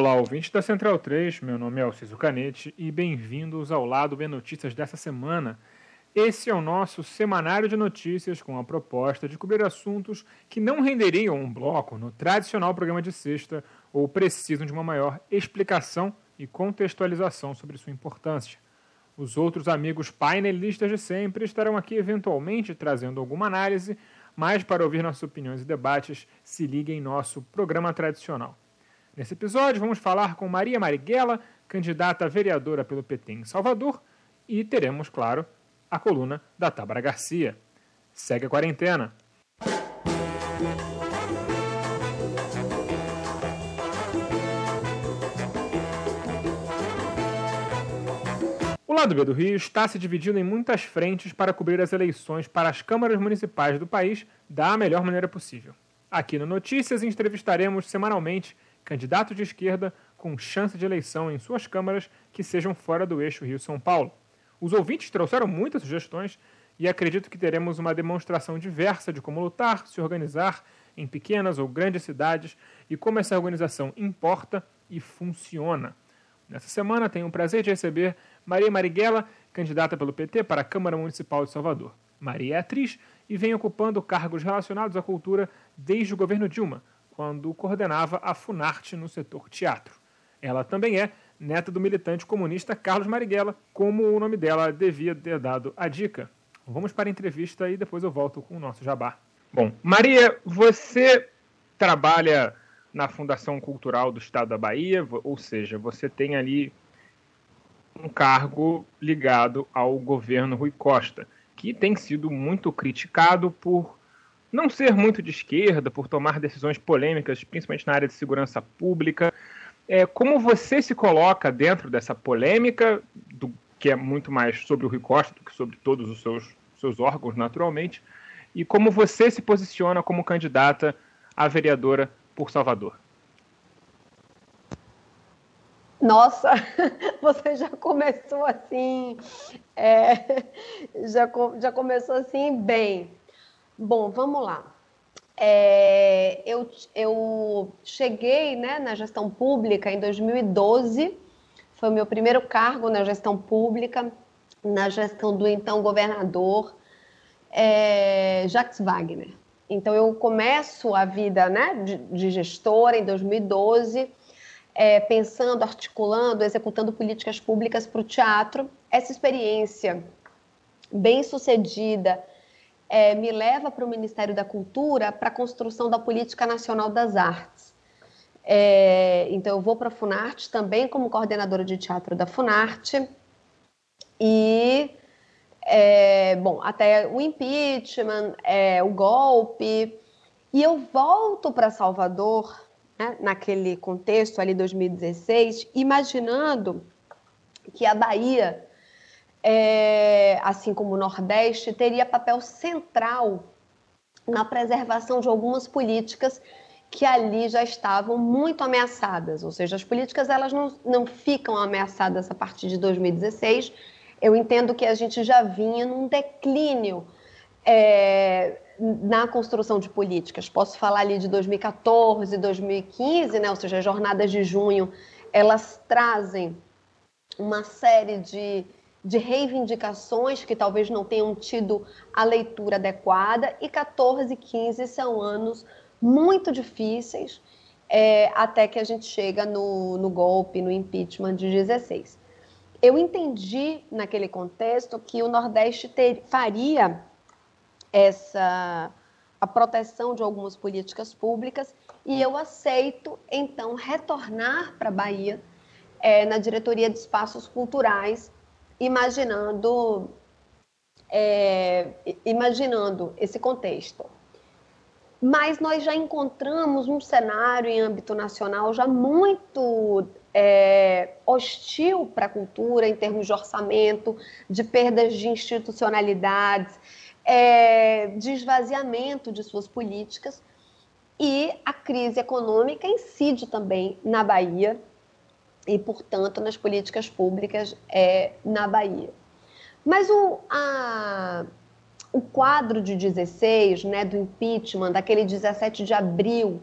Olá, ouvintes da Central 3, meu nome é Alciso Canete e bem-vindos ao Lado B Notícias dessa semana. Esse é o nosso semanário de notícias com a proposta de cobrir assuntos que não renderiam um bloco no tradicional programa de sexta ou precisam de uma maior explicação e contextualização sobre sua importância. Os outros amigos painelistas de sempre estarão aqui eventualmente trazendo alguma análise, mas para ouvir nossas opiniões e debates, se ligue em nosso programa tradicional. Nesse episódio, vamos falar com Maria Marighella, candidata a vereadora pelo PT em Salvador, e teremos, claro, a coluna da Tábara Garcia. Segue a quarentena. O lado B do Rio está se dividindo em muitas frentes para cobrir as eleições para as câmaras municipais do país da melhor maneira possível. Aqui no Notícias entrevistaremos semanalmente candidato de esquerda com chance de eleição em suas câmaras que sejam fora do eixo Rio-São Paulo. Os ouvintes trouxeram muitas sugestões e acredito que teremos uma demonstração diversa de como lutar, se organizar em pequenas ou grandes cidades e como essa organização importa e funciona. Nessa semana tenho o prazer de receber Maria Marighella, candidata pelo PT para a Câmara Municipal de Salvador. Maria é atriz e vem ocupando cargos relacionados à cultura desde o governo Dilma, quando coordenava a Funarte no setor teatro. Ela também é neta do militante comunista Carlos Marighella, como o nome dela devia ter dado a dica. Vamos para a entrevista e depois eu volto com o nosso jabá. Bom, Maria, você trabalha na Fundação Cultural do Estado da Bahia, ou seja, você tem ali um cargo ligado ao governo Rui Costa, que tem sido muito criticado por não ser muito de esquerda, por tomar decisões polêmicas, principalmente na área de segurança pública. É, como você se coloca dentro dessa polêmica, do, que é muito mais sobre o Rui Costa do que sobre todos os seus, seus órgãos, naturalmente, e como você se posiciona como candidata a vereadora por Salvador? Nossa, você já começou assim, é, já, já começou assim bem. Bom, vamos lá. É, eu, eu cheguei né, na gestão pública em 2012, foi o meu primeiro cargo na gestão pública, na gestão do então governador é, Jacques Wagner. Então, eu começo a vida né, de, de gestora em 2012, é, pensando, articulando, executando políticas públicas para o teatro. Essa experiência bem sucedida é, me leva para o Ministério da Cultura para a construção da Política Nacional das Artes. É, então, eu vou para a Funarte também como coordenadora de teatro da Funarte. E, é, bom, até o impeachment, é, o golpe. E eu volto para Salvador, né, naquele contexto ali, 2016, imaginando que a Bahia é, assim como o Nordeste, teria papel central na preservação de algumas políticas que ali já estavam muito ameaçadas, ou seja, as políticas elas não, não ficam ameaçadas a partir de 2016. Eu entendo que a gente já vinha num declínio é, na construção de políticas. Posso falar ali de 2014, 2015, né? ou seja, as jornadas de junho, elas trazem uma série de de reivindicações que talvez não tenham tido a leitura adequada, e 14 e 15 são anos muito difíceis, é, até que a gente chega no, no golpe, no impeachment de 16. Eu entendi naquele contexto que o Nordeste ter, faria essa a proteção de algumas políticas públicas e eu aceito então retornar para a Bahia é, na diretoria de espaços culturais imaginando, é, imaginando esse contexto. Mas nós já encontramos um cenário em âmbito nacional já muito é, hostil para a cultura em termos de orçamento, de perdas de institucionalidades, é, de esvaziamento de suas políticas. E a crise econômica incide também na Bahia, e, portanto, nas políticas públicas é, na Bahia. Mas o, a, o quadro de 16, né, do impeachment, daquele 17 de abril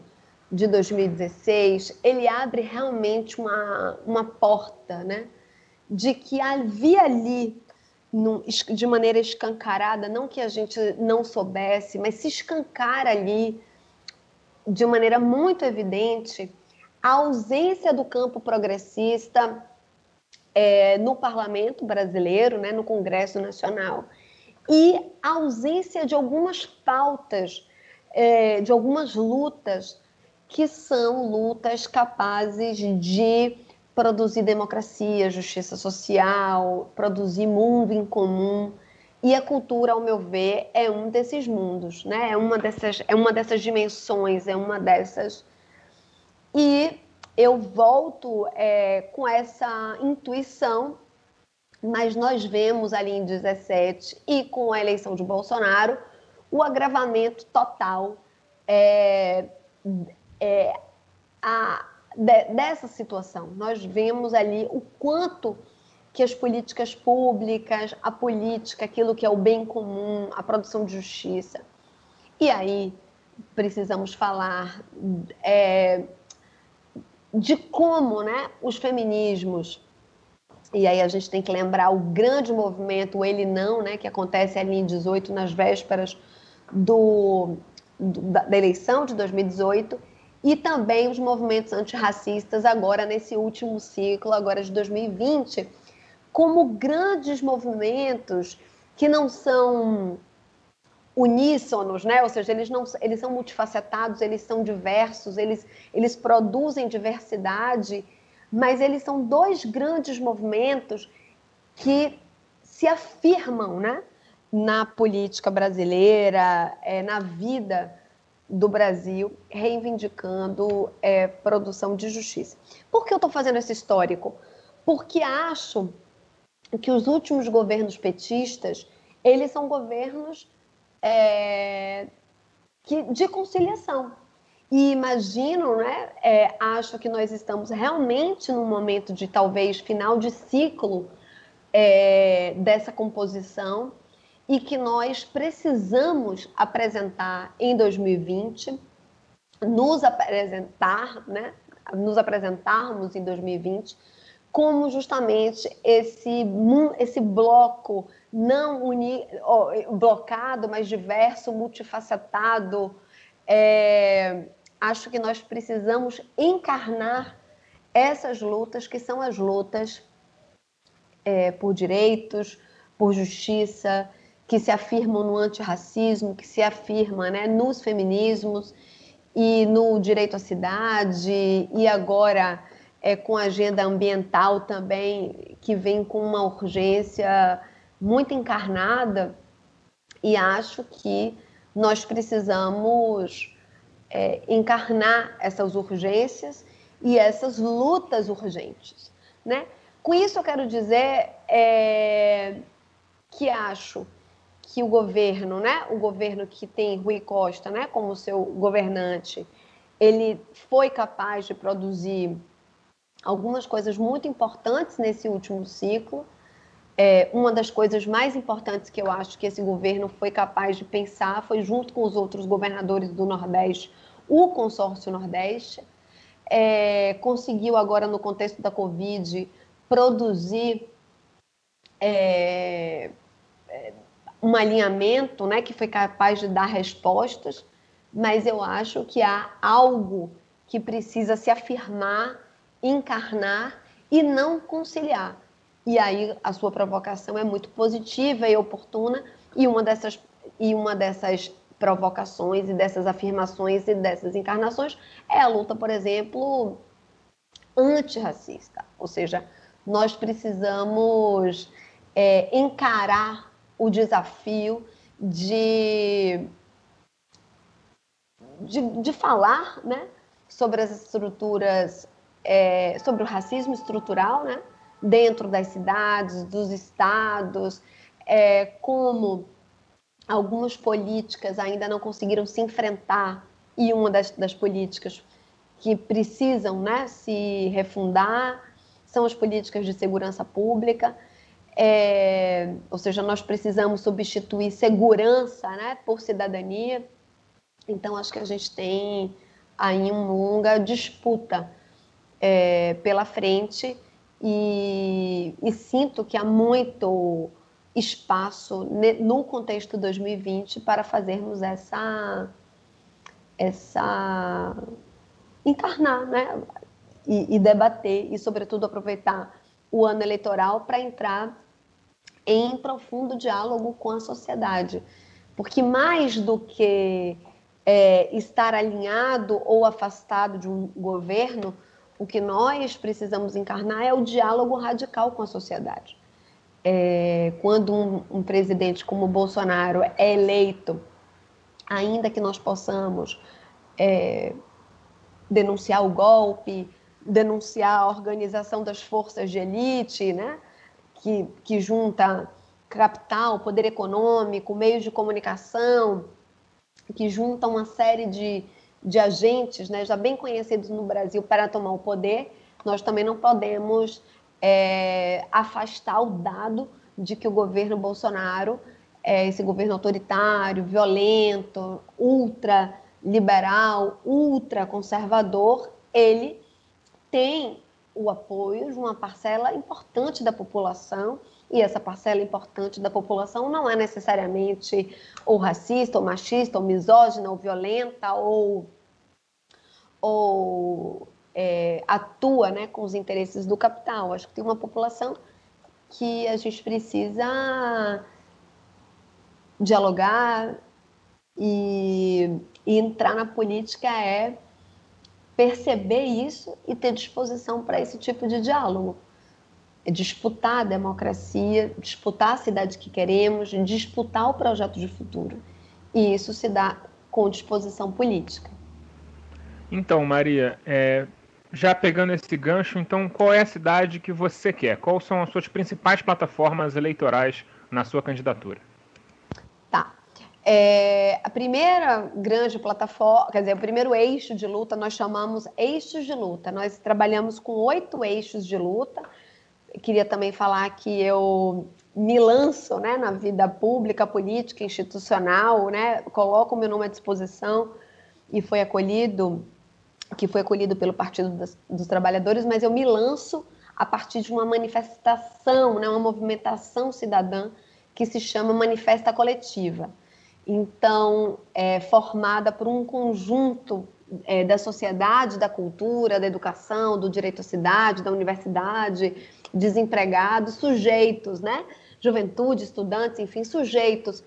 de 2016, ele abre realmente uma, uma porta, né? De que havia ali, de maneira escancarada, não que a gente não soubesse, mas se escancara ali, de maneira muito evidente, a ausência do campo progressista é, no parlamento brasileiro, né, no Congresso Nacional, e a ausência de algumas pautas, é, de algumas lutas que são lutas capazes de produzir democracia, justiça social, produzir mundo em comum. E a cultura, ao meu ver, é um desses mundos, né? É uma dessas, é uma dessas dimensões, é uma dessas. Eu volto é, com essa intuição, mas nós vemos ali em 17 e com a eleição de Bolsonaro o agravamento total é, é, a, de, dessa situação. Nós vemos ali o quanto que as políticas públicas, a política, aquilo que é o bem comum, a produção de justiça. E aí precisamos falar é, de como né, os feminismos, e aí a gente tem que lembrar o grande movimento, Ele Não, né, que acontece ali em 18, nas vésperas do, do da, da eleição de 2018, e também os movimentos antirracistas agora nesse último ciclo, agora de 2020, como grandes movimentos que não são uníssonos, né? Ou seja, eles não eles são multifacetados, eles são diversos, eles eles produzem diversidade, mas eles são dois grandes movimentos que se afirmam, né? Na política brasileira, é, na vida do Brasil reivindicando é, produção de justiça. Por que eu estou fazendo esse histórico? Porque acho que os últimos governos petistas eles são governos é, que, de conciliação. E imagino, né, é, acho que nós estamos realmente num momento de talvez final de ciclo é, dessa composição e que nós precisamos apresentar em 2020, nos apresentar, né, nos apresentarmos em 2020 como justamente esse esse bloco não uni, blocado, mas diverso, multifacetado. É, acho que nós precisamos encarnar essas lutas que são as lutas é, por direitos, por justiça, que se afirmam no antirracismo, que se afirma né, nos feminismos e no direito à cidade, e agora é, com a agenda ambiental também, que vem com uma urgência muito encarnada, e acho que nós precisamos é, encarnar essas urgências e essas lutas urgentes. Né? Com isso, eu quero dizer é, que acho que o governo, né, o governo que tem Rui Costa, né, como seu governante, ele foi capaz de produzir algumas coisas muito importantes nesse último ciclo. É, uma das coisas mais importantes que eu acho que esse governo foi capaz de pensar foi, junto com os outros governadores do Nordeste, o consórcio Nordeste. É, conseguiu agora, no contexto da Covid, produzir é, é um alinhamento né, que foi capaz de dar respostas, mas eu acho que há algo que precisa se afirmar, encarnar e não conciliar. E aí a sua provocação é muito positiva e oportuna, e uma dessas, e uma dessas provocações e dessas afirmações e dessas encarnações é a luta, por exemplo, antirracista. Ou seja, nós precisamos é, encarar o desafio de, de, de falar né, sobre as estruturas, é, sobre o racismo estrutural né, dentro das cidades, dos estados, é, como algumas políticas ainda não conseguiram se enfrentar e uma das, das políticas que precisam né, se refundar são as políticas de segurança pública. É, ou seja, nós precisamos substituir segurança né, por cidadania. Então, acho que a gente tem aí uma longa disputa é, pela frente e, e, sinto que há muito espaço no contexto 2020 para fazermos essa essa encarnar, né? E, e debater e, sobretudo, aproveitar o ano eleitoral para entrar em profundo diálogo com a sociedade. Porque mais do que é, estar alinhado ou afastado de um governo, o que nós precisamos encarnar é o diálogo radical com a sociedade. É, quando um, um presidente como Bolsonaro é eleito, ainda que nós possamos é, denunciar o golpe, denunciar a organização das forças de elite, né? que, que junta capital, poder econômico, meios de comunicação, que junta uma série de, de agentes né, já bem conhecidos no Brasil para tomar o poder, nós também não podemos é, afastar o dado de que o governo Bolsonaro, é, esse governo autoritário, violento, ultra liberal, ultra conservador, ele tem o apoio de uma parcela importante da população, e essa parcela importante da população não é necessariamente ou racista, ou machista, ou misógina, ou violenta, ou, ou é, atua né, com os interesses do capital. Acho que tem uma população que a gente precisa dialogar e, e entrar na política é perceber isso e ter disposição para esse tipo de diálogo. Disputar a democracia, disputar a cidade que queremos, disputar o projeto de futuro. E isso se dá com disposição política. Então, Maria, é, já pegando esse gancho, então qual é a cidade que você quer? Quais são as suas principais plataformas eleitorais na sua candidatura? É, a primeira grande plataforma, quer dizer, o primeiro eixo de luta, nós chamamos eixos de luta. Nós trabalhamos com oito eixos de luta. Queria também falar que eu me lanço né, na vida pública, política, institucional, né, coloco o meu nome à disposição e foi acolhido, que foi acolhido pelo Partido dos Trabalhadores, mas eu me lanço a partir de uma manifestação, né, uma movimentação cidadã que se chama Manifesta Coletiva. Então é, formada por um conjunto é, da sociedade, da cultura, da educação, do direito à cidade, da universidade, desempregados, sujeitos, né? Juventude, estudantes, enfim, sujeitos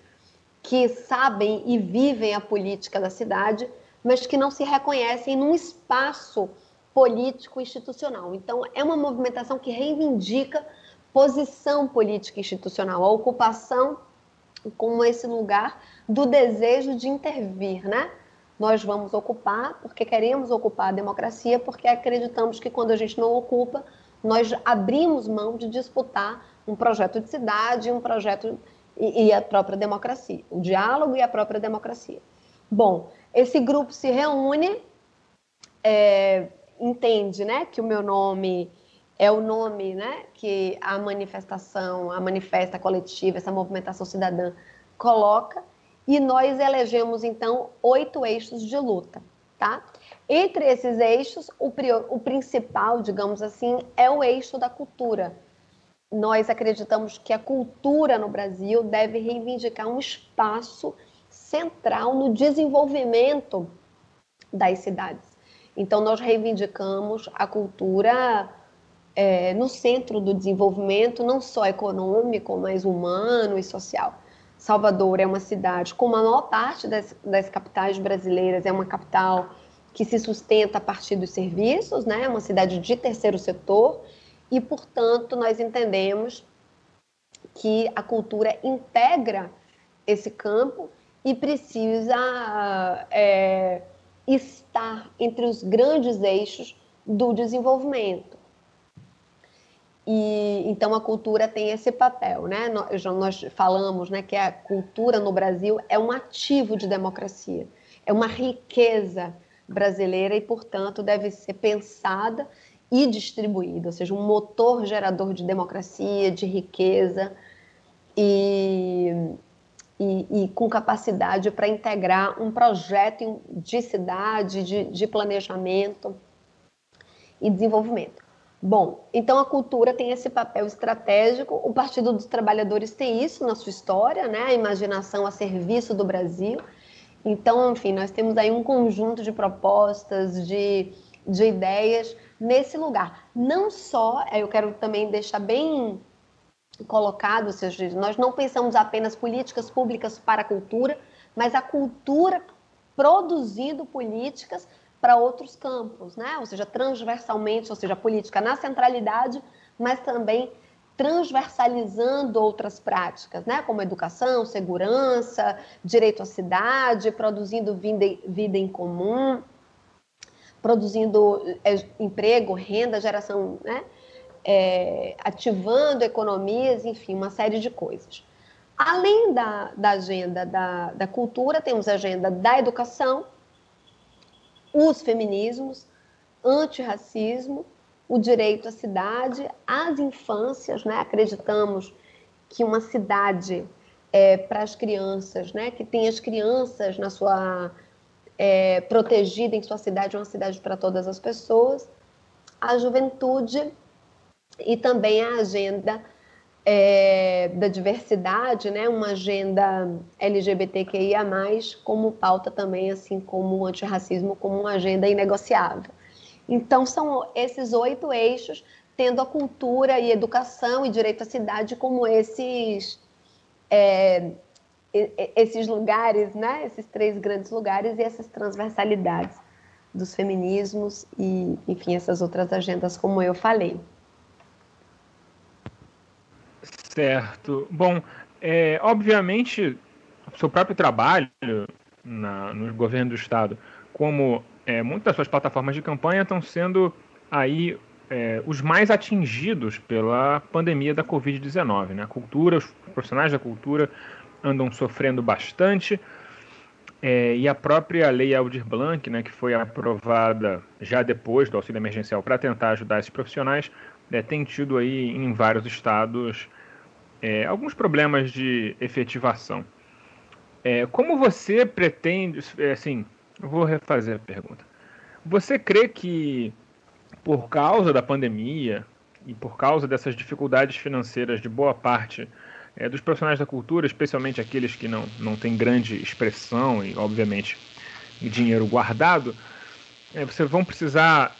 que sabem e vivem a política da cidade, mas que não se reconhecem num espaço político institucional. Então, é uma movimentação que reivindica posição política institucional, a ocupação como esse lugar do desejo de intervir, né? Nós vamos ocupar porque queremos ocupar a democracia, porque acreditamos que quando a gente não ocupa, nós abrimos mão de disputar um projeto de cidade, um projeto e, e a própria democracia, o diálogo e a própria democracia. Bom, esse grupo se reúne, é, entende, né, que o meu nome é o nome, né, que a manifestação, a manifesta coletiva, essa movimentação cidadã coloca e nós elegemos, então, oito eixos de luta, tá? Entre esses eixos, o, prior, o principal, digamos assim, é o eixo da cultura. Nós acreditamos que a cultura no Brasil deve reivindicar um espaço central no desenvolvimento das cidades. Então, nós reivindicamos a cultura é, no centro do desenvolvimento, não só econômico, mas humano e social. Salvador é uma cidade, como a maior parte das, das capitais brasileiras, é uma capital que se sustenta a partir dos serviços, né? é uma cidade de terceiro setor, e, portanto, nós entendemos que a cultura integra esse campo e precisa é, estar entre os grandes eixos do desenvolvimento. E então a cultura tem esse papel, né? Nós, falamos, né, que a cultura no Brasil é um ativo de democracia, é uma riqueza brasileira e, portanto, deve ser pensada e distribuída, ou seja, um motor gerador de democracia, de riqueza. E, e, e com capacidade para integrar um projeto de cidade, de, de planejamento e desenvolvimento. Bom, então a cultura tem esse papel estratégico, o Partido dos Trabalhadores tem isso na sua história, né? a imaginação a serviço do Brasil. Então, enfim, nós temos aí um conjunto de propostas, de, de ideias nesse lugar. Não só, eu quero também deixar bem colocado, ou seja, nós não pensamos apenas políticas públicas para a cultura, mas a cultura produzindo políticas para outros campos, né? ou seja, transversalmente, ou seja, a política na centralidade, mas também transversalizando outras práticas, né? como educação, segurança, direito à cidade, produzindo vida, em comum, produzindo é, emprego, renda, geração, né? É, ativando economias, enfim, uma série de coisas. Além da, da agenda da, da cultura, temos a agenda da educação, os feminismos, antirracismo, o direito à cidade, as infâncias, né? acreditamos que uma cidade é, para as crianças, né? que tem as crianças na sua é, protegida em sua cidade, uma cidade para todas as pessoas, a juventude e também a agenda é, da diversidade, né, uma agenda LGBTQIA+, como pauta também, assim como o antirracismo, como uma agenda inegociável. Então, são esses oito eixos, tendo a cultura e educação e direito à cidade como esses, é, esses lugares, né, esses três grandes lugares e essas transversalidades dos feminismos e, enfim, essas outras agendas, como eu falei. Certo. Bom, é, obviamente, o seu próprio trabalho na, no governo do Estado, como é, muitas das suas plataformas de campanha estão sendo aí é, os mais atingidos pela pandemia da Covid-19. Né? A cultura, os profissionais da cultura andam sofrendo bastante. É, e a própria lei Aldir Blanc, né, que foi aprovada já depois do auxílio emergencial para tentar ajudar esses profissionais, é, tem tido aí em vários estados é, alguns problemas de efetivação. É, como você pretende, é, assim, vou refazer a pergunta. Você crê que por causa da pandemia e por causa dessas dificuldades financeiras de boa parte é, dos profissionais da cultura, especialmente aqueles que não, não têm grande expressão e, obviamente, dinheiro guardado, é, vocês vão precisar,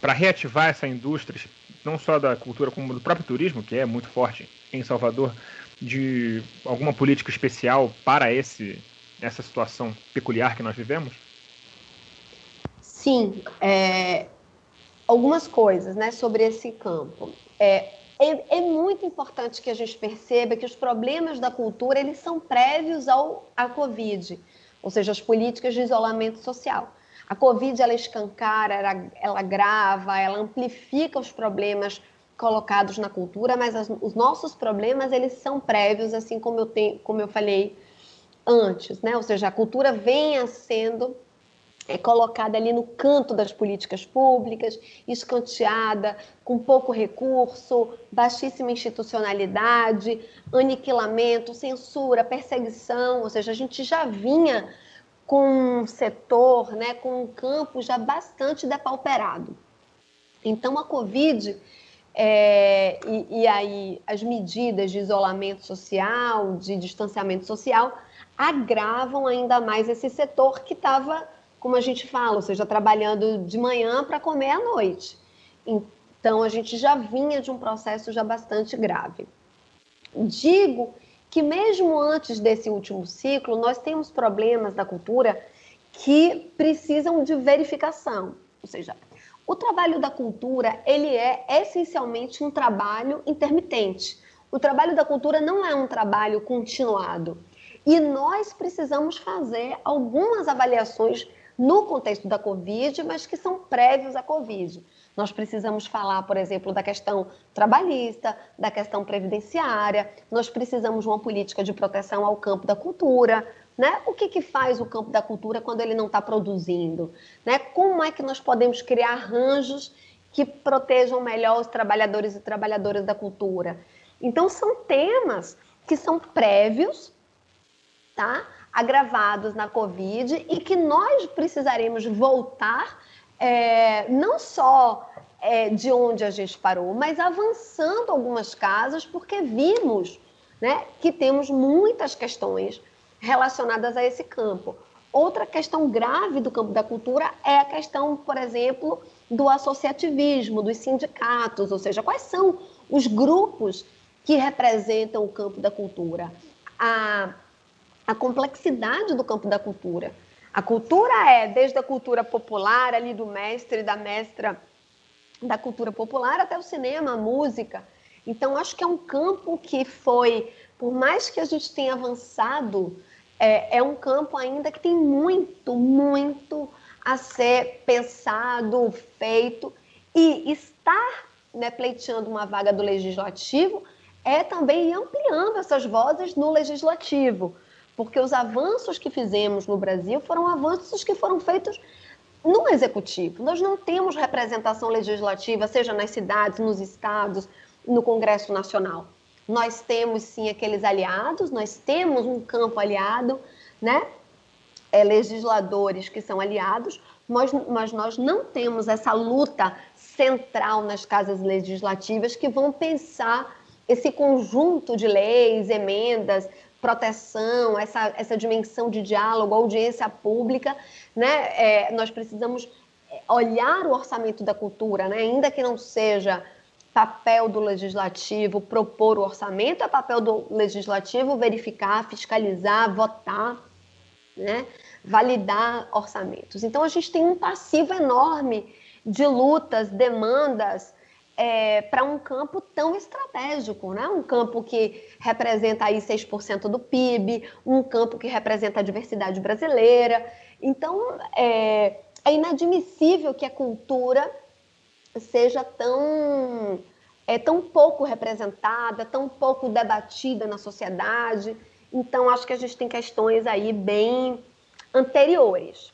para reativar essa indústria, não só da cultura como do próprio turismo, que é muito forte em Salvador, de alguma política especial para esse essa situação peculiar que nós vivemos? Sim, é, algumas coisas né, sobre esse campo. É, é, é, muito importante que a gente perceba que os problemas da cultura eles são prévios ao, à Covid, ou seja, as políticas de isolamento social. A Covid ela escancara, ela, ela grava, ela amplifica os problemas colocados na cultura, mas as, os nossos problemas eles são prévios, assim como eu, tenho, como eu falei antes, né? Ou seja, a cultura venha sendo é, colocada ali no canto das políticas públicas, escanteada, com pouco recurso, baixíssima institucionalidade, aniquilamento, censura, perseguição, ou seja, a gente já vinha com um setor, né, com um campo já bastante depauperado. Então, a Covid é, e, e, aí as medidas de isolamento social, de distanciamento social, agravam ainda mais esse setor que estava, como a gente fala, ou seja, trabalhando de manhã para comer à noite. Então a gente já vinha de um processo já bastante grave. Digo que mesmo antes desse último ciclo, nós temos problemas da cultura que precisam de verificação, ou seja, o trabalho da cultura, ele é essencialmente um trabalho intermitente. O trabalho da cultura não é um trabalho continuado. E nós precisamos fazer algumas avaliações no contexto da Covid, mas que são prévios à Covid. Nós precisamos falar, por exemplo, da questão trabalhista, da questão previdenciária, nós precisamos de uma política de proteção ao campo da cultura, né? O que, que faz o campo da cultura quando ele não está produzindo? Né? Como é que nós podemos criar arranjos que protejam melhor os trabalhadores e trabalhadoras da cultura? Então, são temas que são prévios tá? Agravados na Covid e que nós precisaremos voltar é, não só é, de onde a gente parou, mas avançando algumas casas, porque vimos né, que temos muitas questões relacionadas a esse campo. Outra questão grave do campo da cultura é a questão, por exemplo, do associativismo, dos sindicatos, ou seja, quais são os grupos que representam o campo da cultura, a, a complexidade do campo da cultura. A cultura é desde a cultura popular, ali do mestre e da mestra da cultura popular, até o cinema, a música. Então, acho que é um campo que foi, por mais que a gente tenha avançado é, é um campo ainda que tem muito, muito a ser pensado, feito, e estar né, pleiteando uma vaga do legislativo é também ampliando essas vozes no legislativo, porque os avanços que fizemos no Brasil foram avanços que foram feitos no executivo. Nós não temos representação legislativa, seja nas cidades, nos estados, no Congresso Nacional. Nós temos sim aqueles aliados, nós temos um campo aliado, né? É, legisladores que são aliados, mas, mas nós não temos essa luta central nas casas legislativas que vão pensar esse conjunto de leis, emendas, proteção, essa, essa dimensão de diálogo, audiência pública, né? É, nós precisamos olhar o orçamento da cultura, né? ainda que não seja papel do legislativo propor o orçamento, é papel do legislativo verificar, fiscalizar, votar, né? validar orçamentos. Então a gente tem um passivo enorme de lutas, demandas é, para um campo tão estratégico, né? um campo que representa aí 6% do PIB, um campo que representa a diversidade brasileira. Então é, é inadmissível que a cultura seja tão é tão pouco representada, tão pouco debatida na sociedade. Então acho que a gente tem questões aí bem anteriores.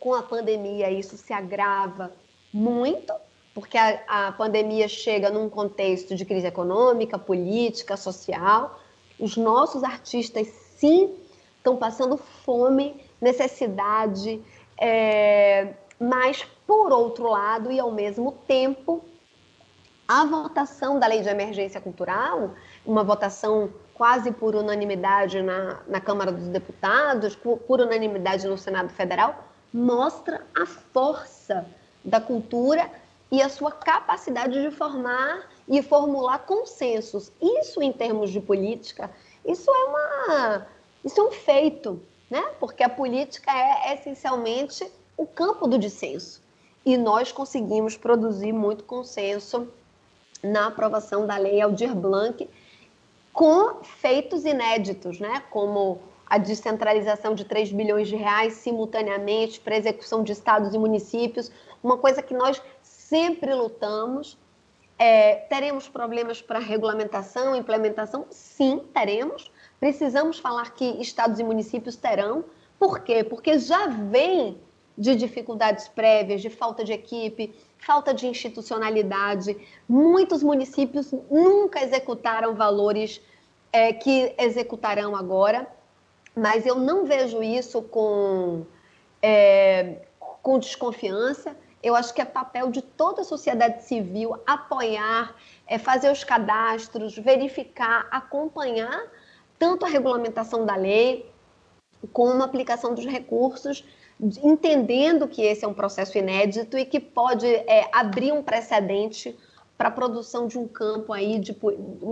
Com a pandemia isso se agrava muito, porque a, a pandemia chega num contexto de crise econômica, política, social. Os nossos artistas sim estão passando fome, necessidade, é, mas por outro lado, e ao mesmo tempo, a votação da lei de emergência cultural, uma votação quase por unanimidade na, na Câmara dos Deputados, por, por unanimidade no Senado Federal, mostra a força da cultura e a sua capacidade de formar e formular consensos. Isso, em termos de política, isso é uma, isso é um feito, né? Porque a política é essencialmente o campo do dissenso e nós conseguimos produzir muito consenso na aprovação da lei Aldir Blanc com feitos inéditos, né? como a descentralização de 3 bilhões de reais simultaneamente para execução de estados e municípios, uma coisa que nós sempre lutamos. É, teremos problemas para regulamentação, implementação? Sim, teremos. Precisamos falar que estados e municípios terão. Por quê? Porque já vem de dificuldades prévias, de falta de equipe, falta de institucionalidade. Muitos municípios nunca executaram valores é, que executarão agora, mas eu não vejo isso com, é, com desconfiança. Eu acho que é papel de toda a sociedade civil apoiar, é, fazer os cadastros, verificar, acompanhar tanto a regulamentação da lei como a aplicação dos recursos entendendo que esse é um processo inédito e que pode é, abrir um precedente para a produção de um campo aí de,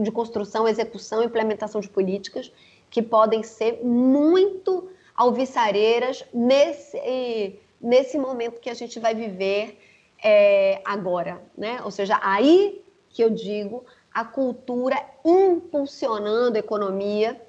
de construção, execução implementação de políticas que podem ser muito alvissareiras nesse, nesse momento que a gente vai viver é, agora, né? Ou seja, aí que eu digo a cultura impulsionando a economia,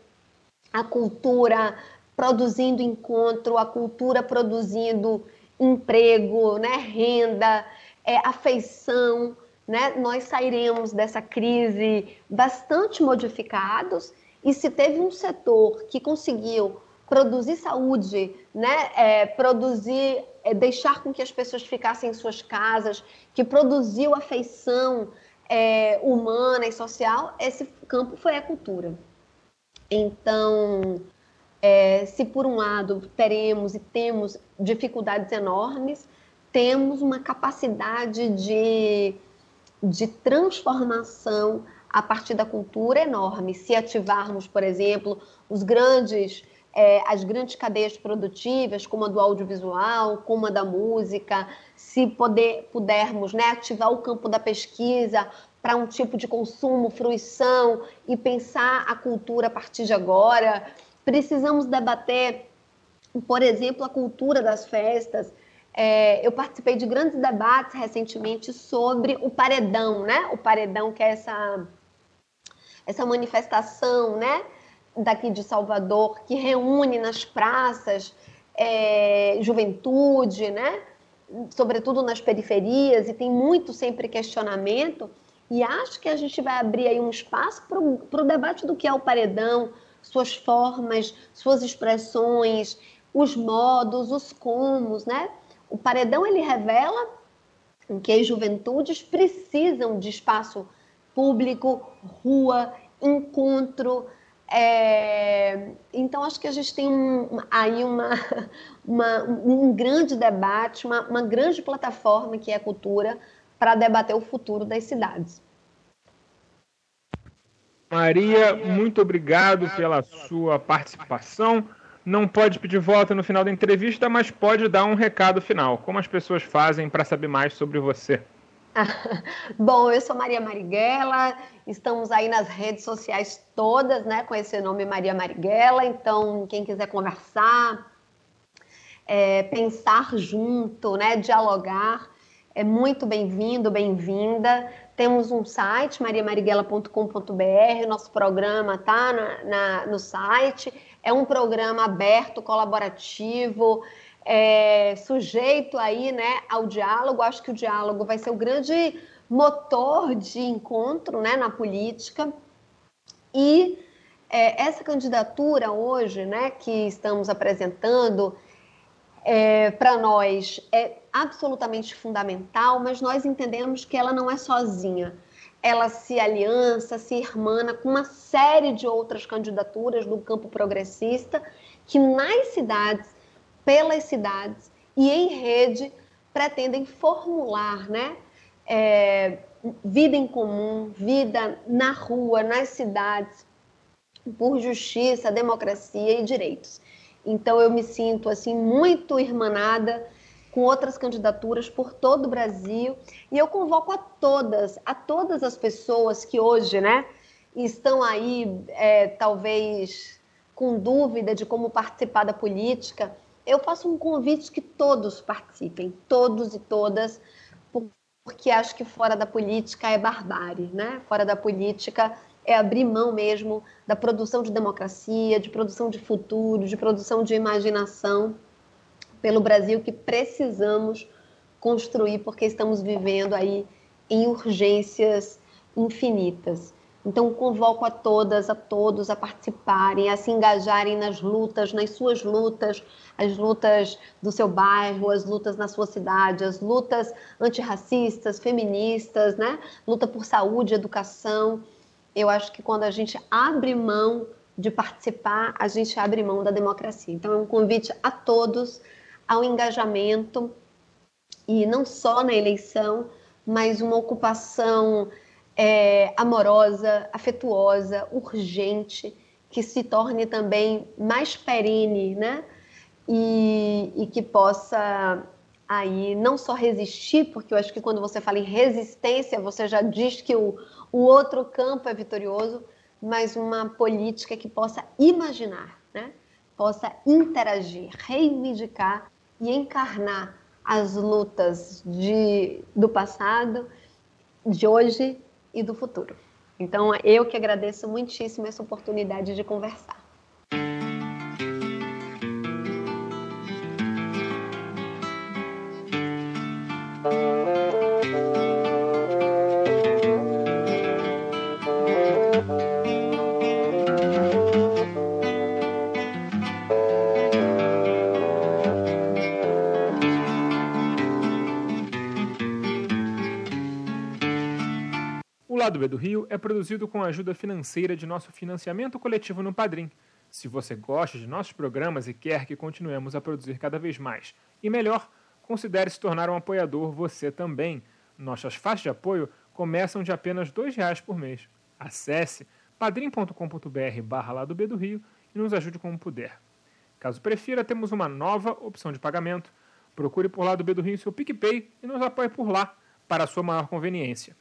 a cultura produzindo encontro, a cultura produzindo emprego, né, renda, é, afeição. Né? Nós sairemos dessa crise bastante modificados e se teve um setor que conseguiu produzir saúde, né, é, produzir, é, deixar com que as pessoas ficassem em suas casas, que produziu afeição é, humana e social, esse campo foi a cultura. Então, É, se por um lado teremos e temos dificuldades enormes, temos uma capacidade de, de transformação a partir da cultura enorme. Se ativarmos, por exemplo, os grandes, é, as grandes cadeias produtivas, como a do audiovisual, como a da música, se poder, pudermos né, ativar o campo da pesquisa para um tipo de consumo, fruição e pensar a cultura a partir de agora. Precisamos debater, por exemplo, a cultura das festas, é, eu participei de grandes debates recentemente sobre o paredão, né? O paredão que é essa, essa manifestação, né? Daqui de Salvador, que reúne nas praças é, juventude, né? Sobretudo nas periferias, e tem muito sempre questionamento. E acho que a gente vai abrir aí um espaço para o debate do que é o paredão, suas formas, suas expressões, os modos, os comos, né? O paredão ele revela que as juventudes precisam de espaço público, rua, encontro. É... Então, acho que a gente tem um, aí uma, uma, um grande debate, uma, uma grande plataforma que é a cultura para debater o futuro das cidades. Maria, muito obrigado pela sua participação não pode pedir voto no final da entrevista, mas pode dar um recado final. Como as pessoas fazem para saber mais sobre você? Bom, eu sou Maria Marighella, estamos aí nas redes sociais todas, né, com esse nome Maria Marighella, então quem quiser conversar, é, pensar junto, né, dialogar, é muito bem-vindo, bem-vinda. Temos um site, mariamarighella.com.br, nosso programa tá na, na, no site. É um programa aberto, colaborativo, é, sujeito aí, né, ao diálogo. Acho que o diálogo vai ser o grande motor de encontro, né, na política. E é, essa candidatura hoje, né, que estamos apresentando, é, para nós é absolutamente fundamental, mas nós entendemos que ela não é sozinha ela se aliança, se irmana com uma série de outras candidaturas do campo progressista que nas cidades, pelas cidades e em rede pretendem formular, né? É, vida em comum, vida na rua, nas cidades, por justiça, democracia e direitos. Então eu me sinto assim muito irmanada com outras candidaturas por todo o Brasil. E eu convoco a todas, a todas as pessoas que hoje, né, estão aí, é, talvez com dúvida de como participar da política, eu faço um convite que todos participem, todos e todas, porque acho que fora da política é barbárie, né? Fora da política é abrir mão mesmo da produção de democracia, de produção de futuro, de produção de imaginação pelo Brasil que precisamos construir, porque estamos vivendo aí em urgências infinitas. Então, convoco a todas, a todos a participarem, a se engajarem nas lutas, nas suas lutas, as lutas do seu bairro, as lutas na sua cidade, as lutas antirracistas, feministas, né? Luta por saúde, educação. Eu acho que quando a gente abre mão de participar, a gente abre mão da democracia. Então, é um convite a todos ao engajamento e não só na eleição, mas uma ocupação é, amorosa, afetuosa, urgente, que se torne também mais perene, né? E, e, que possa aí não só resistir, porque eu acho que quando você fala em resistência, você já diz que o, o outro campo é vitorioso, mas uma política que possa imaginar, né? possa interagir, reivindicar e encarnar as lutas de, do passado, de hoje e do futuro. Então, eu que agradeço muitíssimo essa oportunidade de conversar. Lado B do Rio é produzido com a ajuda financeira de nosso financiamento coletivo no Padrim. Se você gosta de nossos programas e quer que continuemos a produzir cada vez mais e melhor, considere se tornar um apoiador você também. Nossas faixas de apoio começam de apenas R$ reais por mês. Acesse padrim.com.br barra B do Rio e nos ajude como puder. Caso prefira, temos uma nova opção de pagamento. Procure por lá do B do Rio seu PicPay e nos apoie por lá, para a sua maior conveniência.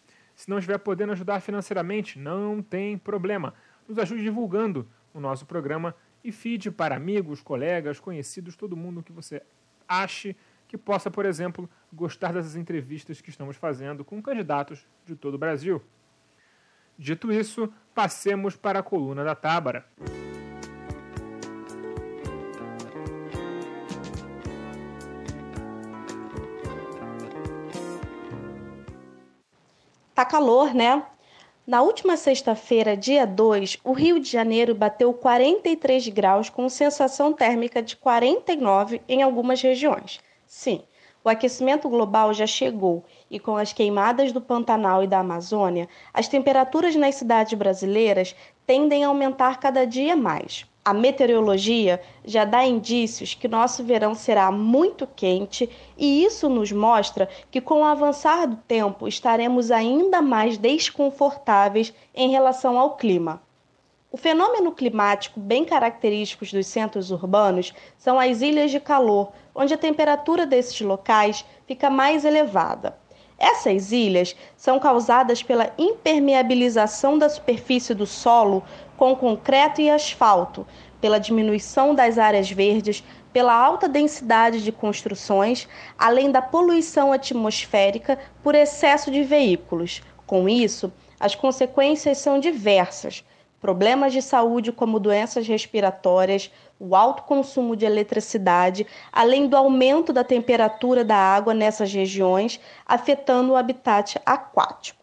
Se não estiver podendo ajudar financeiramente, não tem problema. Nos ajude divulgando o nosso programa e feed para amigos, colegas, conhecidos, todo mundo que você ache que possa, por exemplo, gostar dessas entrevistas que estamos fazendo com candidatos de todo o Brasil. Dito isso, passemos para a coluna da Tábara. Tá calor, né? Na última sexta-feira, dia 2, o Rio de Janeiro bateu 43 graus com sensação térmica de 49 em algumas regiões. Sim, o aquecimento global já chegou e, com as queimadas do Pantanal e da Amazônia, as temperaturas nas cidades brasileiras tendem a aumentar cada dia mais. A meteorologia já dá indícios que nosso verão será muito quente e isso nos mostra que, com o avançar do tempo, estaremos ainda mais desconfortáveis em relação ao clima. O fenômeno climático bem característico dos centros urbanos são as ilhas de calor, onde a temperatura desses locais fica mais elevada. Essas ilhas são causadas pela impermeabilização da superfície do solo com concreto e asfalto, pela diminuição das áreas verdes, pela alta densidade de construções, além da poluição atmosférica por excesso de veículos. Com isso, as consequências são diversas problemas de saúde como doenças respiratórias, o alto consumo de eletricidade, além do aumento da temperatura da água nessas regiões, afetando o habitat aquático.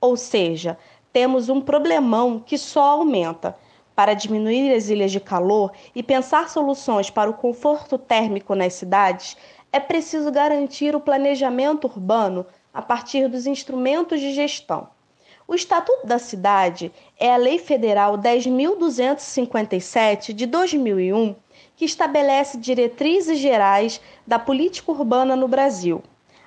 Ou seja, temos um problemão que só aumenta. Para diminuir as ilhas de calor e pensar soluções para o conforto térmico nas cidades, é preciso garantir o planejamento urbano a partir dos instrumentos de gestão. O Estatuto da Cidade é a Lei Federal 10.257 de 2001, que estabelece diretrizes gerais da política urbana no Brasil.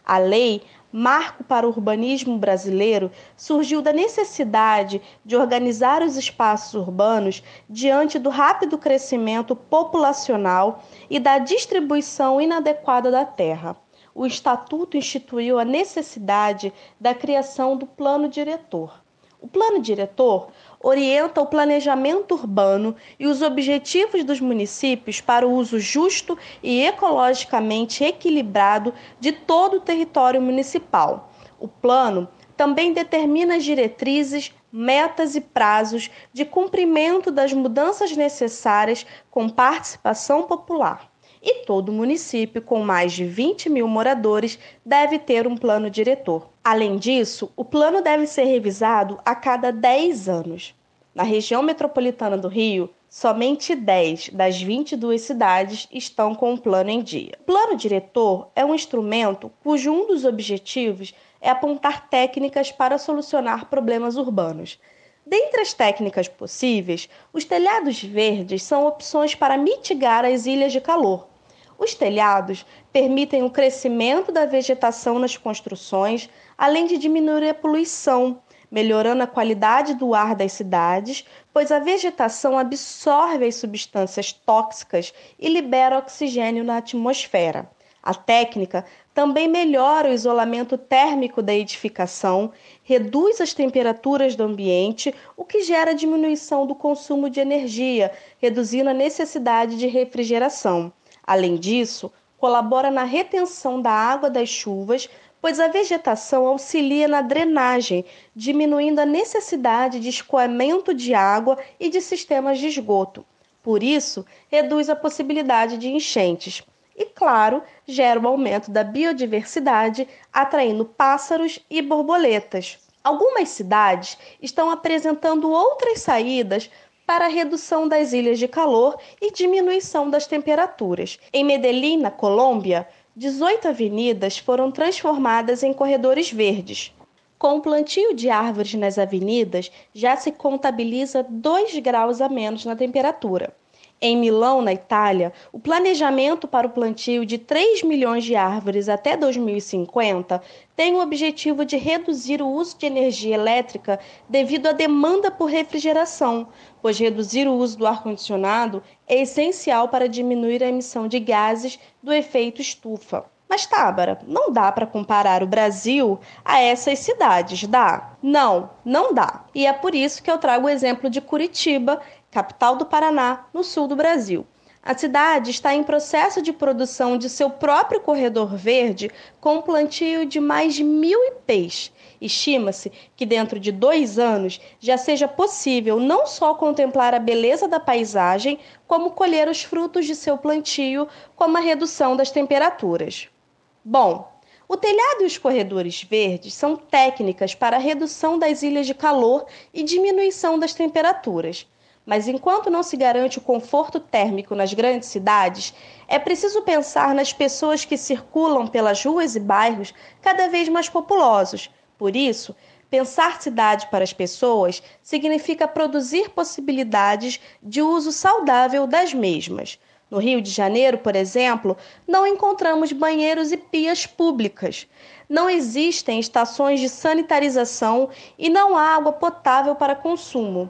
A lei, marco para o urbanismo brasileiro, surgiu da necessidade de organizar os espaços urbanos diante do rápido crescimento populacional e da distribuição inadequada da terra o Estatuto instituiu a necessidade da criação do plano diretor. O plano diretor orienta o planejamento urbano e os objetivos dos municípios para o uso justo e ecologicamente equilibrado de todo o território municipal. O plano também determina as diretrizes, metas e prazos de cumprimento das mudanças necessárias com participação popular e todo município com mais de 20 mil moradores deve ter um plano diretor. Além disso, o plano deve ser revisado a cada 10 anos. Na região metropolitana do Rio, somente 10 das 22 cidades estão com o plano em dia. O plano diretor é um instrumento cujo um dos objetivos é apontar técnicas para solucionar problemas urbanos. Dentre as técnicas possíveis, os telhados verdes são opções para mitigar as ilhas de calor, os telhados permitem o crescimento da vegetação nas construções, além de diminuir a poluição, melhorando a qualidade do ar das cidades, pois a vegetação absorve as substâncias tóxicas e libera oxigênio na atmosfera. A técnica também melhora o isolamento térmico da edificação, reduz as temperaturas do ambiente, o que gera diminuição do consumo de energia, reduzindo a necessidade de refrigeração. Além disso, colabora na retenção da água das chuvas, pois a vegetação auxilia na drenagem, diminuindo a necessidade de escoamento de água e de sistemas de esgoto. Por isso, reduz a possibilidade de enchentes. E, claro, gera o um aumento da biodiversidade, atraindo pássaros e borboletas. Algumas cidades estão apresentando outras saídas para a redução das ilhas de calor e diminuição das temperaturas. Em Medellín, na Colômbia, 18 avenidas foram transformadas em corredores verdes. Com o plantio de árvores nas avenidas, já se contabiliza 2 graus a menos na temperatura. Em Milão, na Itália, o planejamento para o plantio de 3 milhões de árvores até 2050 tem o objetivo de reduzir o uso de energia elétrica devido à demanda por refrigeração, pois reduzir o uso do ar-condicionado é essencial para diminuir a emissão de gases do efeito estufa. Mas, Tábara, não dá para comparar o Brasil a essas cidades, dá? Não, não dá. E é por isso que eu trago o exemplo de Curitiba, capital do Paraná, no sul do Brasil. A cidade está em processo de produção de seu próprio corredor verde com plantio de mais de mil ipês. Estima-se que dentro de dois anos já seja possível não só contemplar a beleza da paisagem, como colher os frutos de seu plantio, como a redução das temperaturas. Bom, o telhado e os corredores verdes são técnicas para a redução das ilhas de calor e diminuição das temperaturas. Mas enquanto não se garante o conforto térmico nas grandes cidades, é preciso pensar nas pessoas que circulam pelas ruas e bairros cada vez mais populosos. Por isso, pensar cidade para as pessoas significa produzir possibilidades de uso saudável das mesmas. No Rio de Janeiro, por exemplo, não encontramos banheiros e pias públicas. Não existem estações de sanitarização e não há água potável para consumo.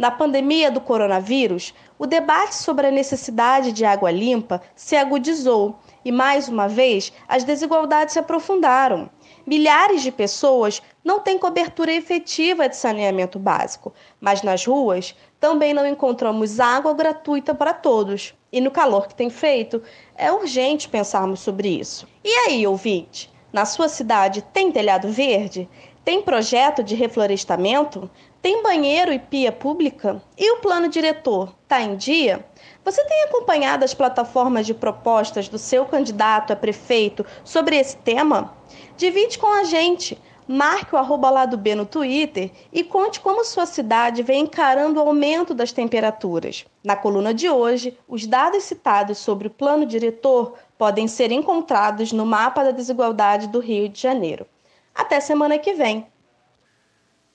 Na pandemia do coronavírus, o debate sobre a necessidade de água limpa se agudizou e, mais uma vez, as desigualdades se aprofundaram. Milhares de pessoas não têm cobertura efetiva de saneamento básico, mas nas ruas também não encontramos água gratuita para todos. E no calor que tem feito, é urgente pensarmos sobre isso. E aí, ouvinte? Na sua cidade tem telhado verde? Tem projeto de reflorestamento? Tem banheiro e pia pública? E o plano diretor está em dia? Você tem acompanhado as plataformas de propostas do seu candidato a prefeito sobre esse tema? Divide com a gente. Marque o arroba B no Twitter e conte como sua cidade vem encarando o aumento das temperaturas. Na coluna de hoje, os dados citados sobre o plano diretor podem ser encontrados no mapa da desigualdade do Rio de Janeiro. Até semana que vem.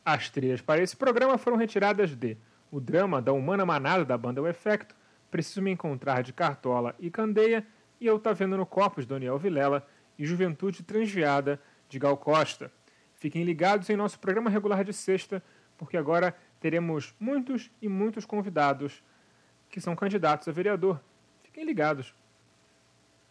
As trilhas para esse programa foram retiradas de O Drama da Humana Manada da banda O Efecto, Preciso Me Encontrar de Cartola e Candeia e Eu Tá Vendo no Copos, Daniel Vilela e Juventude Transviada de Gal Costa. Fiquem ligados em nosso programa regular de sexta, porque agora teremos muitos e muitos convidados que são candidatos a vereador. Fiquem ligados.